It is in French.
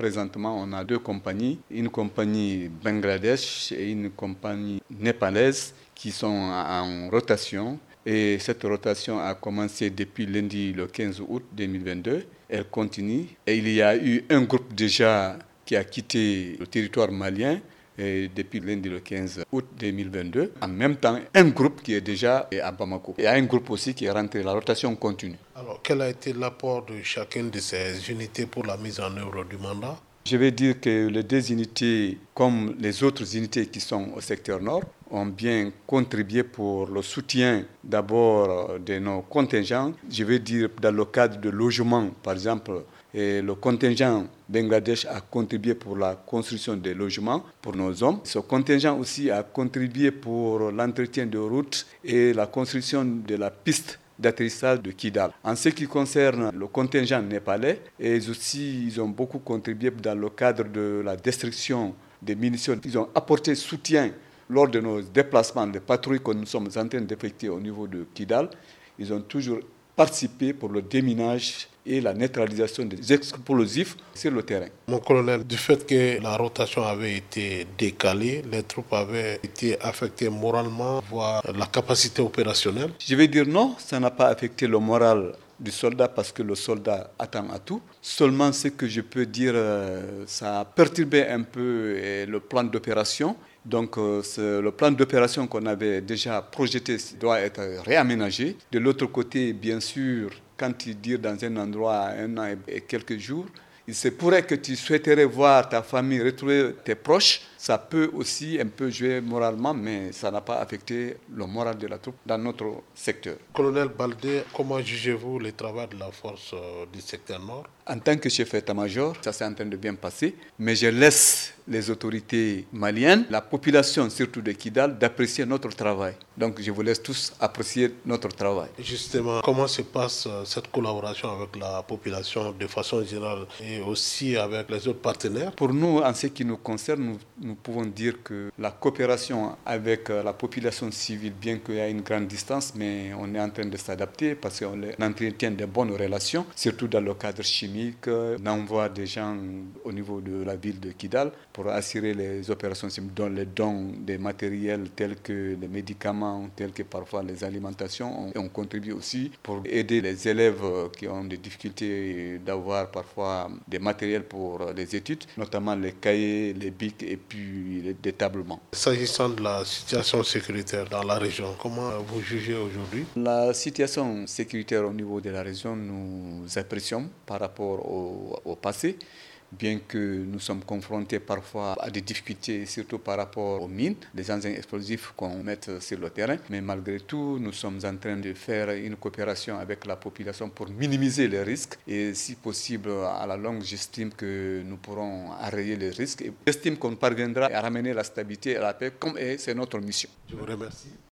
présentement, on a deux compagnies, une compagnie Bangladesh et une compagnie népalaise qui sont en rotation. Et cette rotation a commencé depuis lundi le 15 août 2022. Elle continue. Et il y a eu un groupe déjà qui a quitté le territoire malien depuis lundi le 15 août 2022. En même temps, un groupe qui est déjà à Bamako. Il y a un groupe aussi qui est rentré. La rotation continue. Quel a été l'apport de chacune de ces unités pour la mise en œuvre du mandat? Je vais dire que les deux unités, comme les autres unités qui sont au secteur nord, ont bien contribué pour le soutien d'abord de nos contingents. Je vais dire dans le cadre de logement, par exemple, le contingent Bangladesh a contribué pour la construction des logements pour nos hommes. Ce contingent aussi a contribué pour l'entretien de routes et la construction de la piste d'atterrissage de Kidal. En ce qui concerne le contingent népalais, ils aussi ils ont beaucoup contribué dans le cadre de la destruction des munitions. Ils ont apporté soutien lors de nos déplacements, des patrouilles que nous sommes en train d'effectuer au niveau de Kidal. Ils ont toujours participé pour le déminage et la neutralisation des explosifs sur le terrain. Mon colonel, du fait que la rotation avait été décalée, les troupes avaient été affectées moralement, voire la capacité opérationnelle Je vais dire non, ça n'a pas affecté le moral du soldat parce que le soldat attend à tout. Seulement ce que je peux dire, euh, ça a perturbé un peu euh, le plan d'opération. Donc euh, le plan d'opération qu'on avait déjà projeté doit être réaménagé. De l'autre côté, bien sûr, quand tu dis dans un endroit un an et quelques jours, il se pourrait que tu souhaiterais voir ta famille, retrouver tes proches. Ça peut aussi un peu jouer moralement, mais ça n'a pas affecté le moral de la troupe dans notre secteur. Colonel Baldé, comment jugez-vous le travail de la force euh, du secteur nord? En tant que chef d'état-major, ça s'est en train de bien passer, mais je laisse les autorités maliennes, la population surtout de Kidal, d'apprécier notre travail. Donc je vous laisse tous apprécier notre travail. Justement, comment se passe euh, cette collaboration avec la population de façon générale et aussi avec les autres partenaires? Pour nous, en ce qui nous concerne, nous nous pouvons dire que la coopération avec euh, la population civile, bien qu'il y ait une grande distance, mais on est en train de s'adapter parce qu'on entretient de bonnes relations, surtout dans le cadre chimique. On envoie des gens au niveau de la ville de Kidal pour assurer les opérations dont les dons des matériels tels que les médicaments, tels que parfois les alimentations. On contribue aussi pour aider les élèves qui ont des difficultés d'avoir parfois des matériels pour les études, notamment les cahiers, les bics et puis d'établement. S'agissant de la situation sécuritaire dans la région, comment vous jugez aujourd'hui? La situation sécuritaire au niveau de la région, nous apprécions par rapport au, au passé bien que nous sommes confrontés parfois à des difficultés, surtout par rapport aux mines, les engins explosifs qu'on met sur le terrain. Mais malgré tout, nous sommes en train de faire une coopération avec la population pour minimiser les risques. Et si possible, à la longue, j'estime que nous pourrons arrayer les risques. J'estime qu'on parviendra à ramener la stabilité et la paix, comme c'est notre mission. Je vous remercie.